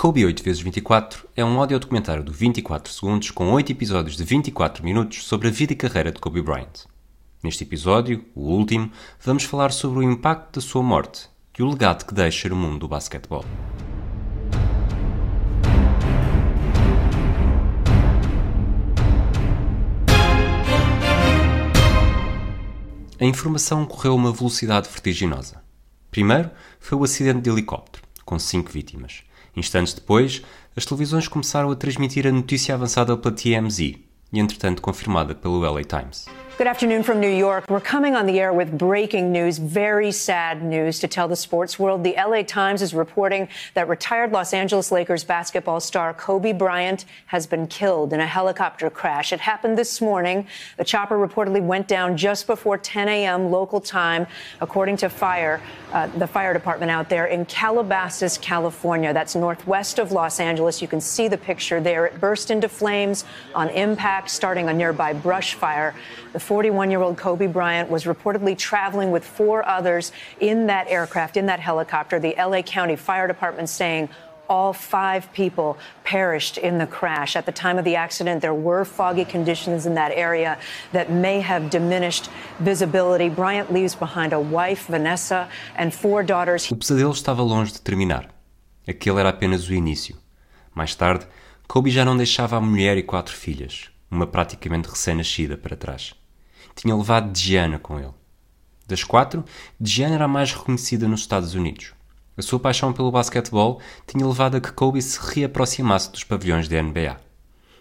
Kobe 8x24 é um audiodocumentário de 24 segundos com 8 episódios de 24 minutos sobre a vida e carreira de Kobe Bryant. Neste episódio, o último, vamos falar sobre o impacto da sua morte e o legado que deixa no mundo do basquetebol. A informação correu a uma velocidade vertiginosa. Primeiro foi o acidente de helicóptero, com cinco vítimas. Instantes depois, as televisões começaram a transmitir a notícia avançada pela TMZ e, entretanto, confirmada pelo LA Times. Good afternoon from New York. We're coming on the air with breaking news, very sad news to tell the sports world. The LA Times is reporting that retired Los Angeles Lakers basketball star Kobe Bryant has been killed in a helicopter crash. It happened this morning. The chopper reportedly went down just before 10 a.m. local time, according to fire, uh, the fire department out there in Calabasas, California. That's northwest of Los Angeles. You can see the picture there. It burst into flames on impact, starting a nearby brush fire. The 41 year old Kobe Bryant was reportedly traveling with four others in that aircraft, in that helicopter. The LA County Fire Department saying all five people perished in the crash. At the time of the accident, there were foggy conditions in that area that may have diminished visibility. Bryant leaves behind a wife, Vanessa, and four daughters. O pesadelo estava longe de terminar. Aquele era apenas o início. Mais tarde, Kobe já não deixava a mulher e quatro filhas, uma praticamente recém-nascida, para trás tinha levado Diana com ele. Das quatro, Diana era a mais reconhecida nos Estados Unidos. A sua paixão pelo basquetebol tinha levado a que Kobe se reaproximasse dos pavilhões da NBA.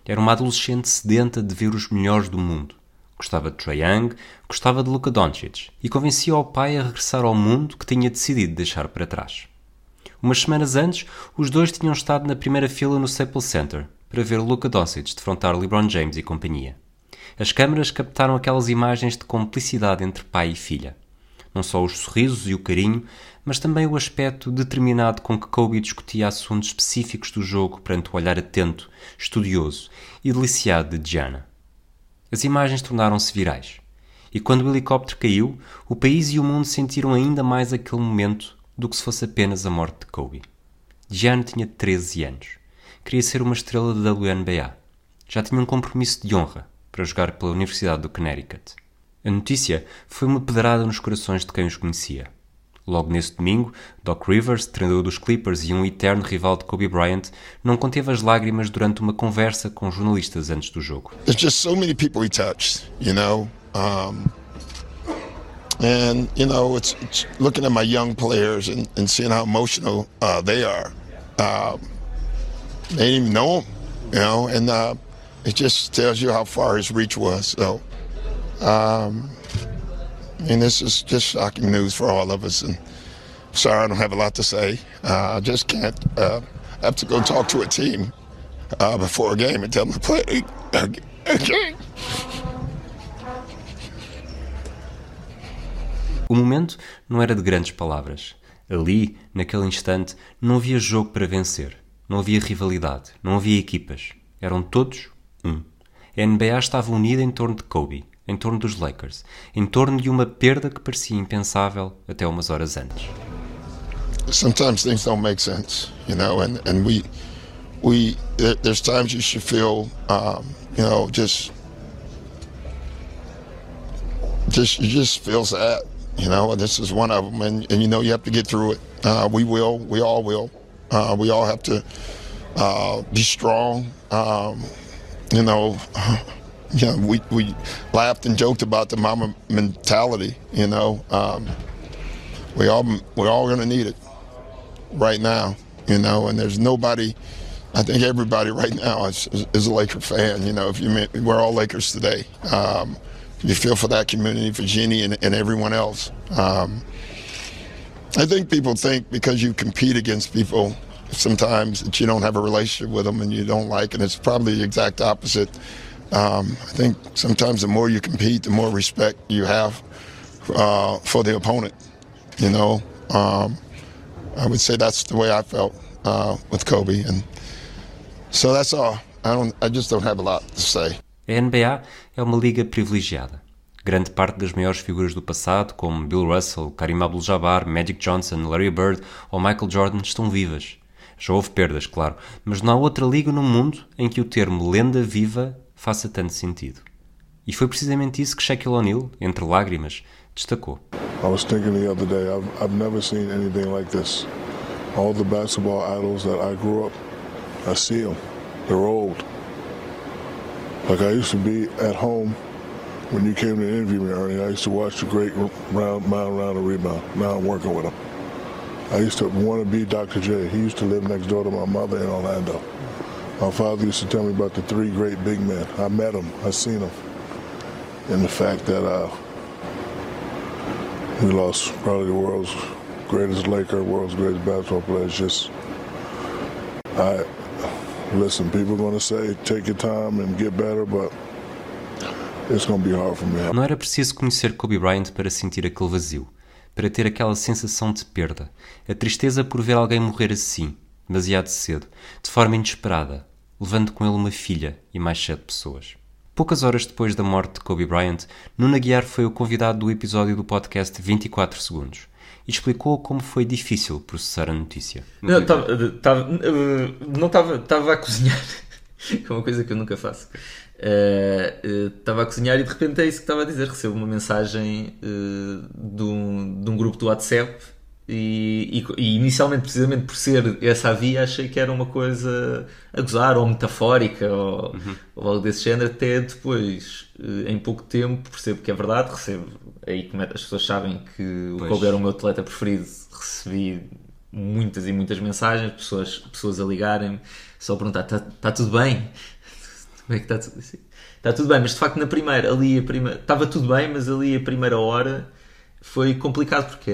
Era uma adolescente sedenta de ver os melhores do mundo. Gostava de Trae Young, gostava de Luka Doncic e convencia o pai a regressar ao mundo que tinha decidido deixar para trás. Umas semanas antes, os dois tinham estado na primeira fila no Staples Center para ver Luka Doncic defrontar LeBron James e companhia. As câmaras captaram aquelas imagens de complicidade entre pai e filha. Não só os sorrisos e o carinho, mas também o aspecto determinado com que Kobe discutia assuntos específicos do jogo perante o olhar atento, estudioso e deliciado de Gianna. As imagens tornaram-se virais. E quando o helicóptero caiu, o país e o mundo sentiram ainda mais aquele momento do que se fosse apenas a morte de Kobe. Gianna tinha 13 anos. Queria ser uma estrela da WNBA. Já tinha um compromisso de honra para jogar pela Universidade do Connecticut. A notícia foi uma pedrada nos corações de quem os conhecia. Logo nesse domingo, Doc Rivers, treinador dos Clippers e um eterno rival de Kobe Bryant, não conteve as lágrimas durante uma conversa com jornalistas antes do jogo. There's just so many people he touched, you know. Um, and you know, it's, it's, looking at my young players and, and seeing how emotional uh, they are. Uh, they didn't even know him, you know, and uh, it just tells you how far his reach was. So, um, and this is just shocking news for all of us. And sorry, I don't have a lot to say. Uh, I just can't. Uh, have to go talk to a team uh, before a game and tell them to play a. O momento não era de grandes palavras. Ali, naquele instante, não havia jogo para vencer, não havia rivalidade, não havia equipas. Eram todos 1. A NBA estava unida em torno de Kobe, em torno dos Lakers, em torno de uma perda que parecia impensável até umas horas antes. Sometimes things don't make sense, you know, and, and we we there's times you should feel um, you know just just you just feel sad, you know, and this is one of them, and, and you know you have to get through it. Uh, we will, we all will. Uh, we all have to uh, be strong. Um, you know, you know, we, we laughed and joked about the mama mentality. You know, um, we all we're all going to need it right now. You know, and there's nobody. I think everybody right now is, is, a Laker fan. You know, if you mean, we're all Lakers today. Um, you feel for that community, for Jeannie and, and everyone else. Um, I think people think because you compete against people sometimes that you don't have a relationship with them and you don't like, and it's probably the exact opposite. Um, I think sometimes the more you compete, the more respect you have uh, for the opponent. You know, um, I would say that's the way I felt uh, with Kobe, and so that's all. I don't. I just don't have a lot to say. A NBA é uma liga privilegiada. Grande parte das maiores figuras do passado, como Bill Russell, Karim Abdul-Jabbar, Magic Johnson, Larry Bird ou Michael Jordan, estão vivas Já houve perdas, claro, mas não há outra liga no mundo em que o termo lenda viva faça tanto sentido. E foi precisamente isso que Shaquille O'Neal, entre lágrimas, destacou. I was thinking the other day, I've, I've never seen anything like this. All the basketball idols that I grew up, I see them. They're old. Like I used to be at home when you came to interview me, Ernie. I used to watch the great round, mile round and rebound. Now I'm working with him. I used to want to be Dr. J. He used to live next door to my mother in Orlando. My father used to tell me about the three great big men. I met them. I seen them. And the fact that uh, we lost probably the world's greatest Laker, world's greatest basketball player. It's just, I listen. People are going to say take your time and get better, but it's going to be hard for me. Não era preciso conhecer Kobe Bryant para sentir aquele vazio para ter aquela sensação de perda, a tristeza por ver alguém morrer assim, demasiado cedo, de forma inesperada, levando com ele uma filha e mais sete pessoas. Poucas horas depois da morte de Kobe Bryant, Nuno Guiar foi o convidado do episódio do podcast 24 Segundos e explicou como foi difícil processar a notícia. Não, estava eh, a cozinhar, que é uma coisa que eu nunca faço. Estava uh, uh, a cozinhar e de repente é isso que estava a dizer. Recebo uma mensagem uh, de, um, de um grupo do WhatsApp e, e, e, inicialmente, precisamente por ser essa a via, achei que era uma coisa a gozar ou metafórica ou, uhum. ou algo desse género. Até depois, em pouco tempo, percebo que é verdade. Recebo aí como é, as pessoas sabem que o Kobe era o meu atleta preferido. Recebi muitas e muitas mensagens, pessoas, pessoas a ligarem-me só a perguntar: está tá tudo bem? Como é que está tudo assim? Está tudo bem, mas de facto na primeira, ali a primeira, estava tudo bem, mas ali a primeira hora foi complicado porque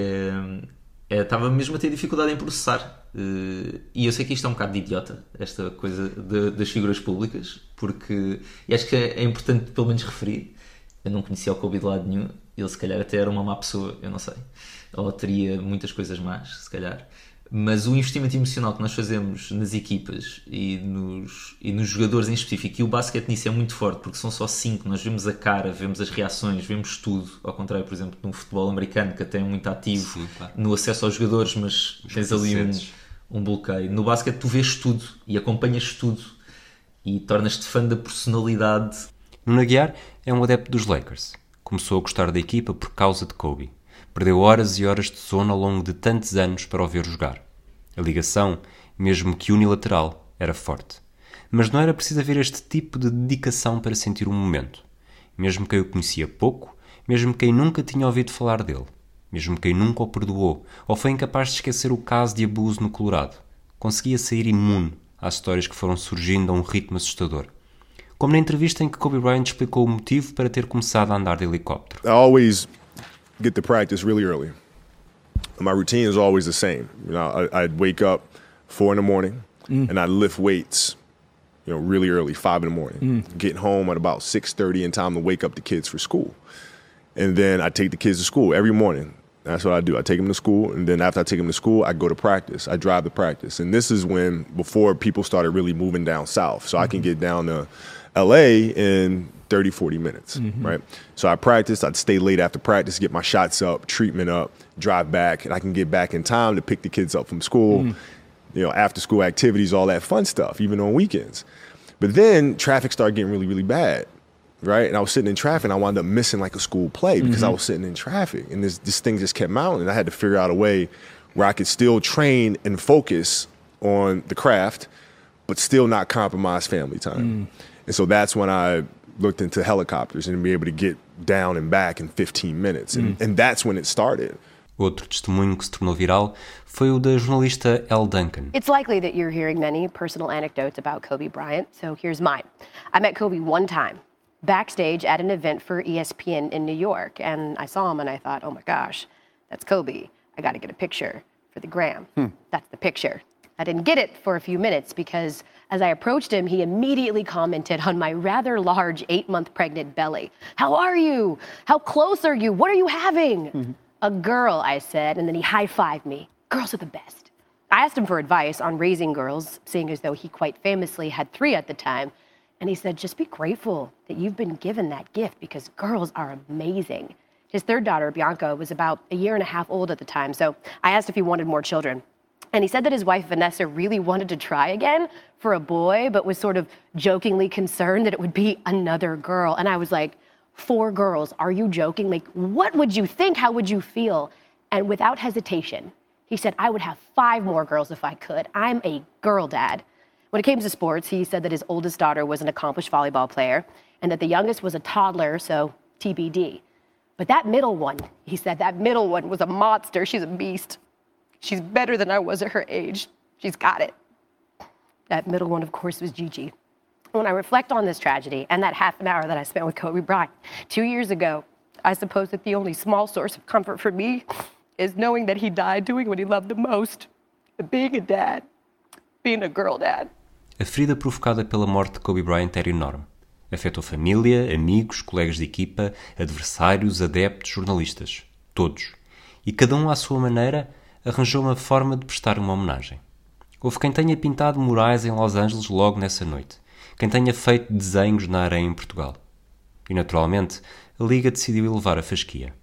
é, estava mesmo a ter dificuldade em processar. Uh, e eu sei que isto é um bocado de idiota, esta coisa de, das figuras públicas, porque e acho que é, é, importante pelo menos referir. Eu não conhecia o Kobe de lado nenhum, ele se calhar até era uma má pessoa, eu não sei. Ou teria muitas coisas más, se calhar mas o investimento emocional que nós fazemos nas equipas e nos, e nos jogadores em específico, e o basquete nisso é muito forte, porque são só cinco, nós vemos a cara, vemos as reações, vemos tudo, ao contrário, por exemplo, no futebol americano, que até é muito ativo Sim, claro. no acesso aos jogadores, mas Os tens ali um, um bloqueio. No basquete tu vês tudo e acompanhas tudo e tornas-te fã da personalidade. Nuno Aguiar é um adepto dos Lakers. Começou a gostar da equipa por causa de Kobe. Perdeu horas e horas de sono ao longo de tantos anos para o ver jogar. A ligação, mesmo que unilateral, era forte. Mas não era preciso haver este tipo de dedicação para sentir um momento. Mesmo quem o conhecia pouco, mesmo quem nunca tinha ouvido falar dele, mesmo quem nunca o perdoou ou foi incapaz de esquecer o caso de abuso no Colorado, conseguia sair imune às histórias que foram surgindo a um ritmo assustador. Como na entrevista em que Kobe Bryant explicou o motivo para ter começado a andar de helicóptero. I always get to practice really early. My routine is always the same. You know, I, would wake up four in the morning mm. and I'd lift weights, you know, really early, five in the morning. Mm. Get home at about six thirty in time to wake up the kids for school, and then I take the kids to school every morning. That's what I do. I take them to school, and then after I take them to school, I go to practice. I drive to practice, and this is when before people started really moving down south, so mm-hmm. I can mm-hmm. get down to L.A. in 30, 40 minutes, mm-hmm. right? So I practiced. I'd stay late after practice, get my shots up, treatment up, drive back, and I can get back in time to pick the kids up from school, mm. you know, after school activities, all that fun stuff, even on weekends. But then traffic started getting really, really bad, right? And I was sitting in traffic, and I wound up missing like a school play because mm-hmm. I was sitting in traffic, and this this thing just kept mounting. And I had to figure out a way where I could still train and focus on the craft, but still not compromise family time. Mm. And so that's when I looked into helicopters and be able to get down and back in 15 minutes. And, mm. and that's when it started. Outro testemunho que se tornou viral foi o da jornalista Elle Duncan. It's likely that you're hearing many personal anecdotes about Kobe Bryant, so here's mine. I met Kobe one time backstage at an event for ESPN in New York, and I saw him and I thought, oh my gosh, that's Kobe. I got to get a picture for the gram. Hmm. That's the picture. I didn't get it for a few minutes because as I approached him, he immediately commented on my rather large eight month pregnant belly. How are you? How close are you? What are you having? Mm-hmm. A girl, I said, and then he high fived me. Girls are the best. I asked him for advice on raising girls, seeing as though he quite famously had three at the time. And he said, just be grateful that you've been given that gift because girls are amazing. His third daughter, Bianca, was about a year and a half old at the time, so I asked if he wanted more children. And he said that his wife, Vanessa, really wanted to try again for a boy, but was sort of jokingly concerned that it would be another girl. And I was like, Four girls, are you joking? Like, what would you think? How would you feel? And without hesitation, he said, I would have five more girls if I could. I'm a girl dad. When it came to sports, he said that his oldest daughter was an accomplished volleyball player and that the youngest was a toddler, so TBD. But that middle one, he said, that middle one was a monster. She's a beast. She's better than I was at her age. She's got it. That middle one, of course, was Gigi. When I reflect on this tragedy and that half an hour that I spent with Kobe Bryant two years ago, I suppose that the only small source of comfort for me is knowing that he died doing what he loved the most being a dad, being a girl dad. A ferida provocada pela morte de Kobe Bryant era enorme. Afetou família, amigos, colegas de equipa, adversários, adeptos, jornalistas. Todos. E cada um à sua maneira arranjou uma forma de prestar uma homenagem. Houve quem tenha pintado murais em Los Angeles logo nessa noite, quem tenha feito desenhos na areia em Portugal. E, naturalmente, a Liga decidiu elevar a fasquia.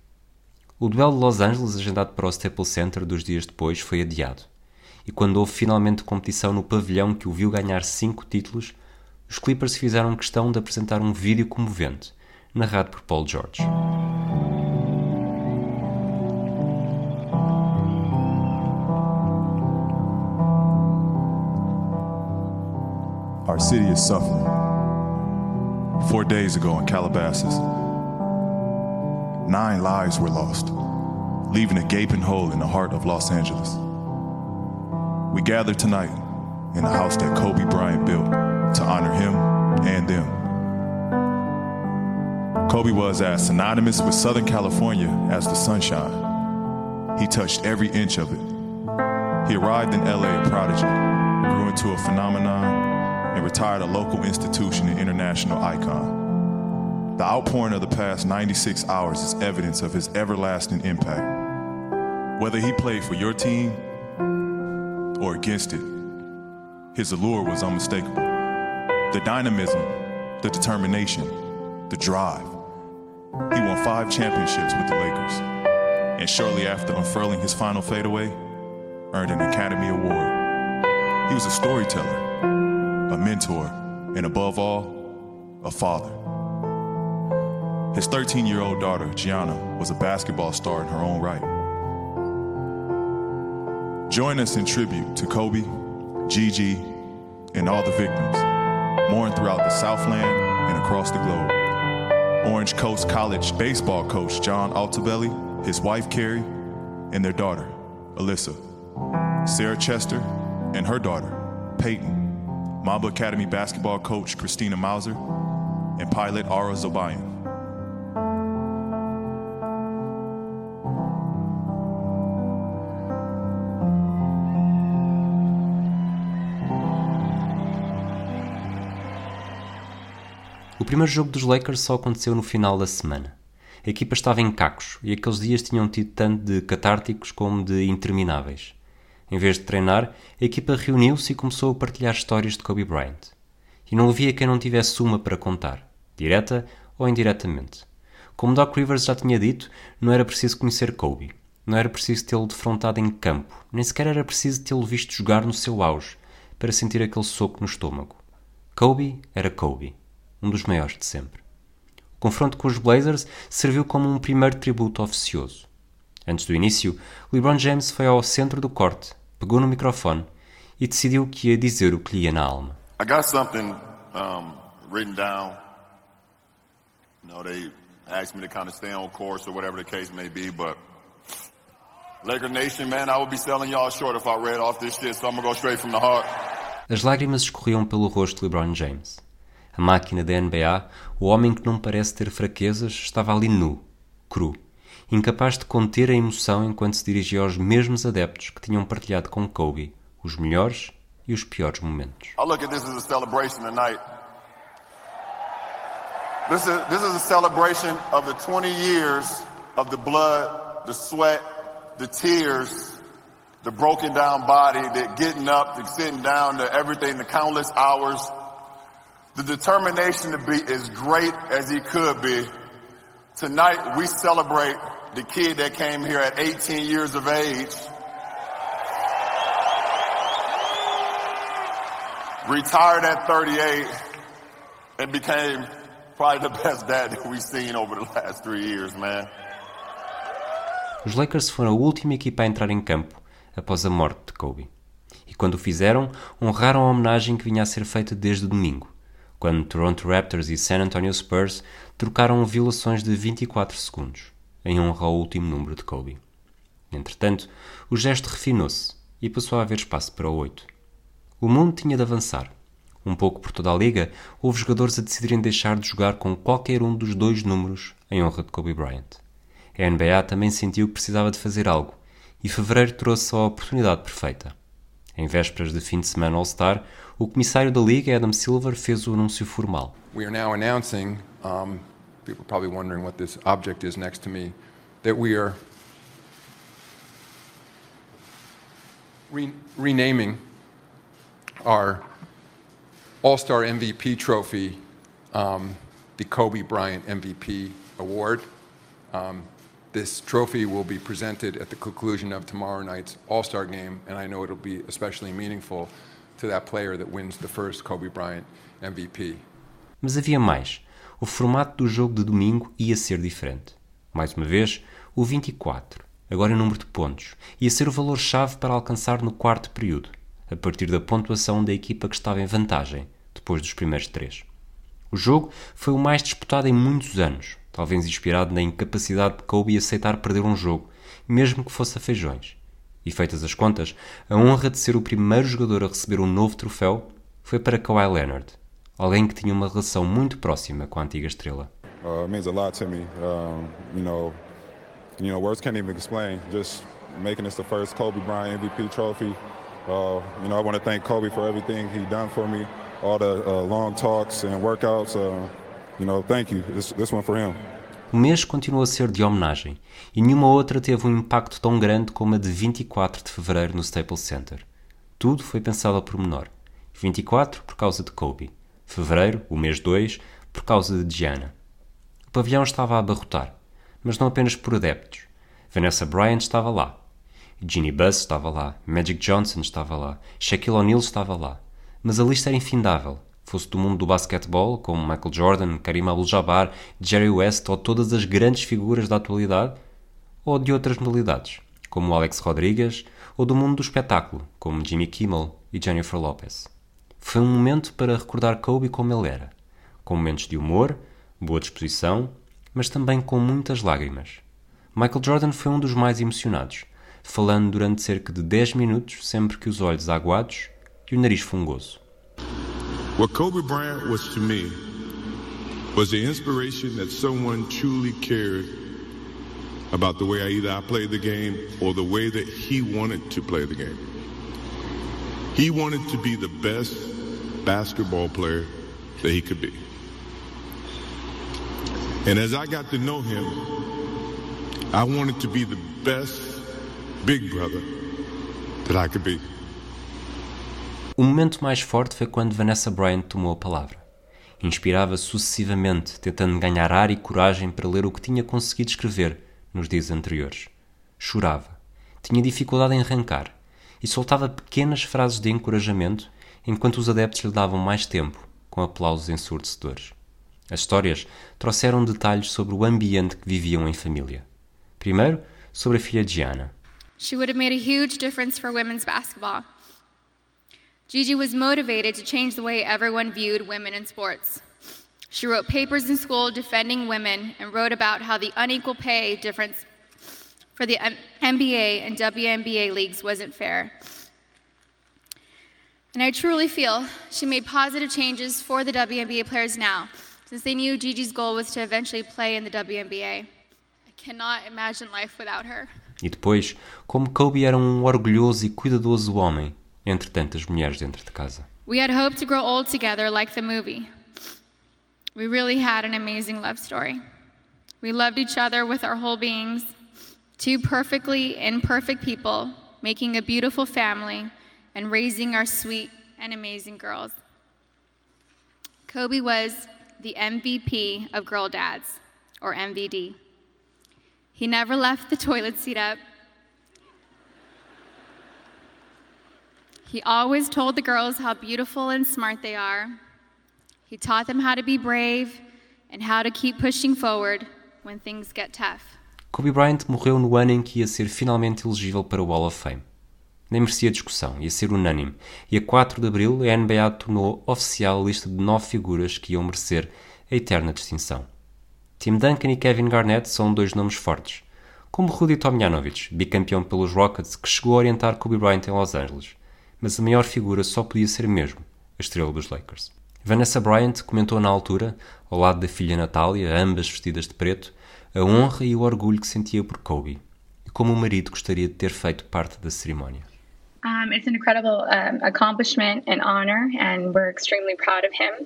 O duelo de Los Angeles, agendado para o Staples Center dos dias depois, foi adiado. E quando houve finalmente competição no pavilhão que o viu ganhar cinco títulos, os Clippers fizeram questão de apresentar um vídeo comovente, narrado por Paul George. City is suffering. Four days ago in Calabasas, nine lives were lost, leaving a gaping hole in the heart of Los Angeles. We gather tonight in the house that Kobe Bryant built to honor him and them. Kobe was as synonymous with Southern California as the sunshine. He touched every inch of it. He arrived in LA a prodigy, grew into a phenomenon, and retired a local institution and international icon. The outpouring of the past 96 hours is evidence of his everlasting impact. Whether he played for your team or against it, his allure was unmistakable. The dynamism, the determination, the drive. He won five championships with the Lakers, and shortly after unfurling his final fadeaway, earned an Academy Award. He was a storyteller, a mentor, and above all, a father. His 13 year old daughter, Gianna, was a basketball star in her own right. Join us in tribute to Kobe, Gigi, and all the victims, mourn throughout the Southland and across the globe. Orange Coast College baseball coach John Altabelli, his wife Carrie, and their daughter, Alyssa. Sarah Chester and her daughter, Peyton. Mamba Academy basketball coach Christina Mauser, and pilot Ara Zobayan. O primeiro jogo dos Lakers só aconteceu no final da semana. A equipa estava em cacos e aqueles dias tinham tido tanto de catárticos como de intermináveis. Em vez de treinar, a equipa reuniu-se e começou a partilhar histórias de Kobe Bryant. E não havia quem não tivesse uma para contar, direta ou indiretamente. Como Doc Rivers já tinha dito, não era preciso conhecer Kobe. Não era preciso tê-lo defrontado em campo, nem sequer era preciso tê-lo visto jogar no seu auge para sentir aquele soco no estômago. Kobe era Kobe, um dos maiores de sempre. O confronto com os Blazers serviu como um primeiro tributo oficioso. Antes do início, LeBron James foi ao centro do corte pegou no microfone e decidiu que ia dizer o que lhe ia na alma. I got something um, written down. You know, they asked me to kind of stay on course or whatever the case may be, but Laker Nation, man, I would be selling y'all short if I read off this shit, so I'm gonna go straight from the heart. As lágrimas escorriam pelo rosto de LeBron James. A máquina da NBA, o homem que não parece ter fraquezas, estava ali nu, cru incapaz de conter a emoção enquanto se dirigia aos mesmos adeptos que tinham partilhado com Kobe os melhores e os piores momentos. I look at this as a celebration tonight. This is, this is a celebration of the 20 years of the blood, the sweat, the tears, the broken down body, the getting up, the sitting down, the everything, the countless hours, the determination to be as great as he could be. Tonight we celebrate the kid that came here at 18 years of age. retired at 38 and became probably the best dad that we've seen over the last three years, man. Os Lakers foram a última equipa a entrar em campo após a morte de Kobe. E quando o fizeram, honraram a homenagem que vinha a ser feita desde domingo, quando Toronto Raptors e San Antonio Spurs trocaram violações de 24 segundos, em honra ao último número de Kobe. Entretanto, o gesto refinou-se e passou a haver espaço para o 8. O mundo tinha de avançar. Um pouco por toda a liga, houve jogadores a decidirem deixar de jogar com qualquer um dos dois números em honra de Kobe Bryant. A NBA também sentiu que precisava de fazer algo, e fevereiro trouxe a oportunidade perfeita. Em vésperas de fim de semana All-Star, o comissário da liga, Adam Silver, fez o anúncio formal. We are now announcing, um, people are probably wondering what this object is next to me, that we are re- renaming our All Star MVP trophy um, the Kobe Bryant MVP Award. Um, this trophy will be presented at the conclusion of tomorrow night's All Star game, and I know it'll be especially meaningful to that player that wins the first Kobe Bryant MVP. Mas havia mais. O formato do jogo de domingo ia ser diferente. Mais uma vez, o 24, agora em número de pontos, ia ser o valor-chave para alcançar no quarto período, a partir da pontuação da equipa que estava em vantagem, depois dos primeiros três. O jogo foi o mais disputado em muitos anos, talvez inspirado na incapacidade de Kobe aceitar perder um jogo, mesmo que fosse a feijões. E feitas as contas, a honra de ser o primeiro jogador a receber um novo troféu foi para Kawhi Leonard, alguém que tinha uma relação muito próxima com a antiga estrela. Uh, it means a lot to me. Um, you know, you know, words can't even explain. Just making this the first Kobe Bryant MVP trophy. Uh, you know, I want to thank Kobe for everything he done for me, all the uh, long talks and workouts. Uh, you know, thank you. This, this one for him. O mês continuou a ser de homenagem e nenhuma outra teve um impacto tão grande como a de 24 de fevereiro no Staples Center. Tudo foi pensado ao pormenor. 24 por causa de Kobe. Fevereiro, o mês 2, por causa de Gianna. O pavilhão estava a abarrotar, mas não apenas por adeptos. Vanessa Bryant estava lá. Ginny Buss estava lá. Magic Johnson estava lá. Shaquille O'Neal estava lá. Mas a lista era infindável. Fosse do mundo do basquetebol, como Michael Jordan, Karim Abdul-Jabbar, Jerry West ou todas as grandes figuras da atualidade, ou de outras modalidades, como Alex Rodrigues, ou do mundo do espetáculo, como Jimmy Kimmel e Jennifer Lopez. Foi um momento para recordar Kobe como ele era, com momentos de humor, boa disposição, mas também com muitas lágrimas. Michael Jordan foi um dos mais emocionados, falando durante cerca de 10 minutos, sempre que os olhos aguados e o nariz fungoso. What Kobe Bryant was to me was the inspiration that someone truly cared about the way I either I played the game or the way that he wanted to play the game. He wanted to be the best basketball player that he could be. And as I got to know him, I wanted to be the best big brother that I could be. O momento mais forte foi quando Vanessa Bryant tomou a palavra. Inspirava sucessivamente, tentando ganhar ar e coragem para ler o que tinha conseguido escrever nos dias anteriores. Chorava, tinha dificuldade em arrancar e soltava pequenas frases de encorajamento enquanto os adeptos lhe davam mais tempo, com aplausos ensurdecedores. As histórias trouxeram detalhes sobre o ambiente que viviam em família. Primeiro, sobre a filha Gianna. She would have made a huge difference for women's basketball. Gigi was motivated to change the way everyone viewed women in sports. She wrote papers in school defending women and wrote about how the unequal pay difference for the NBA and WNBA leagues wasn't fair. And I truly feel she made positive changes for the WNBA players now, since they knew Gigi's goal was to eventually play in the WNBA. I cannot imagine life without her. E depois, como Kobe era um orgulhoso e cuidadoso homem, entre tantas mulheres dentro de casa. We had hoped to grow old together like the movie. We really had an amazing love story. We loved each other with our whole beings, two perfectly imperfect people making a beautiful family and raising our sweet and amazing girls. Kobe was the MVP of Girl Dads, or MVD. He never left the toilet seat up. He always told the girls how beautiful and smart they are. He taught them how to be brave and how to keep pushing forward when things get tough. Kobe Bryant morreu no ano em que ia ser finalmente elegível para o Wall of Fame. Nem merecia discussão, ia ser unânime, e a 4 de abril a NBA tornou oficial a lista de nove figuras que iam merecer a eterna distinção. Tim Duncan e Kevin Garnett são dois nomes fortes, como Rudy Tomjanovich, bicampeão pelos Rockets, que chegou a orientar Kobe Bryant em Los Angeles, mas a maior figura só podia ser mesmo a estrela dos Lakers. Vanessa Bryant comentou na altura, ao lado da filha Natália, ambas vestidas de preto, a honra e o orgulho que sentia por Kobe e como o marido gostaria de ter feito parte da cerimónia. Um, it's an incredible um, accomplishment and honor, and we're extremely proud of him.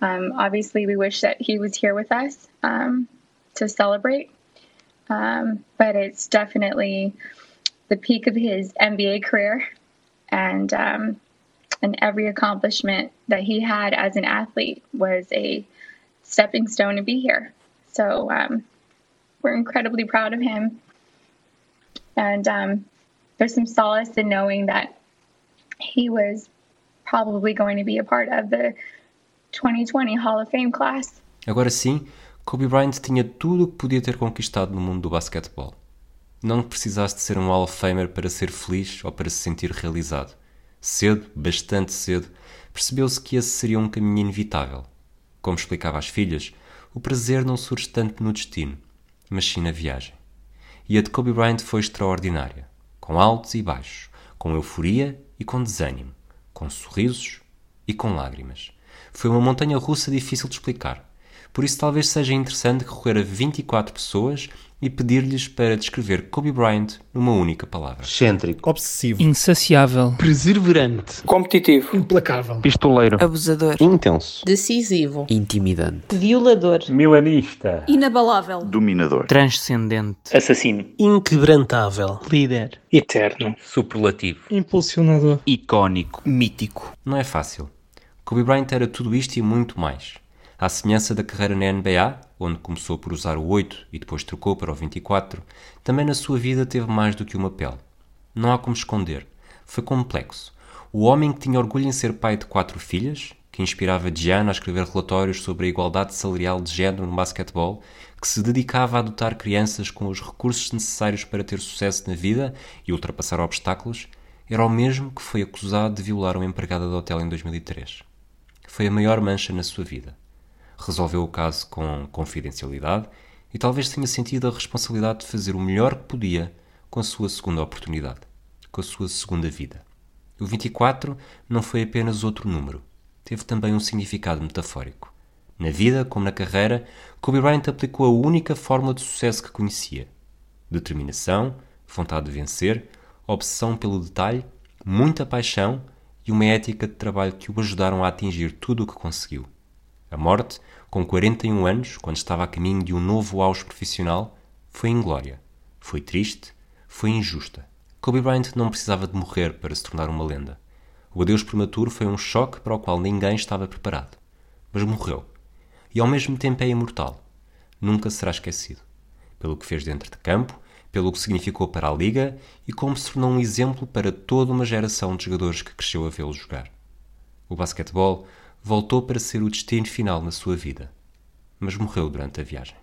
Um, obviously, we wish that he was here with us um, to celebrate, um, but it's definitely the peak of his NBA career, and um, and every accomplishment that he had as an athlete was a stepping stone to be here. So we're incredibly proud of him, and there's some solace in knowing that he was probably going to be a part of the 2020 Hall of Fame class. Agora sim, Kobe Bryant tinha tudo o que podia ter conquistado no mundo do basquetebol. Não precisasse de ser um Hall of Famer para ser feliz ou para se sentir realizado. Cedo, bastante cedo, percebeu-se que esse seria um caminho inevitável. Como explicava às filhas, o prazer não surge tanto no destino, mas sim na viagem. E a de Kobe Bryant foi extraordinária com altos e baixos, com euforia e com desânimo, com sorrisos e com lágrimas. Foi uma montanha russa difícil de explicar. Por isso, talvez seja interessante recorrer a 24 pessoas e pedir-lhes para descrever Kobe Bryant numa única palavra. Excêntrico. Obsessivo. Insaciável. Perseverante. Competitivo. Implacável. Pistoleiro. Abusador. Intenso. Decisivo. Intimidante. Violador. Milanista. Inabalável. Dominador. Transcendente. Assassino. Inquebrantável. Líder. Eterno. Superlativo. Impulsionador. Icónico. Mítico. Não é fácil. Kobe Bryant era tudo isto e muito mais. À semelhança da carreira na NBA, onde começou por usar o 8 e depois trocou para o 24, também na sua vida teve mais do que uma pele. Não há como esconder. Foi complexo. O homem que tinha orgulho em ser pai de quatro filhas, que inspirava Gianna a escrever relatórios sobre a igualdade salarial de género no basquetebol, que se dedicava a adotar crianças com os recursos necessários para ter sucesso na vida e ultrapassar obstáculos, era o mesmo que foi acusado de violar uma empregada de hotel em 2003. Foi a maior mancha na sua vida resolveu o caso com confidencialidade e talvez tenha sentido a responsabilidade de fazer o melhor que podia com a sua segunda oportunidade, com a sua segunda vida. O 24 não foi apenas outro número, teve também um significado metafórico. Na vida, como na carreira, Kobe Bryant aplicou a única fórmula de sucesso que conhecia: determinação, vontade de vencer, obsessão pelo detalhe, muita paixão e uma ética de trabalho que o ajudaram a atingir tudo o que conseguiu. A morte, com 41 anos, quando estava a caminho de um novo auge profissional, foi inglória, foi triste, foi injusta. Kobe Bryant não precisava de morrer para se tornar uma lenda. O adeus prematuro foi um choque para o qual ninguém estava preparado. Mas morreu. E ao mesmo tempo é imortal. Nunca será esquecido. Pelo que fez dentro de campo, pelo que significou para a Liga e como se tornou um exemplo para toda uma geração de jogadores que cresceu a vê-lo jogar. O basquetebol voltou para ser o destino final na sua vida, mas morreu durante a viagem.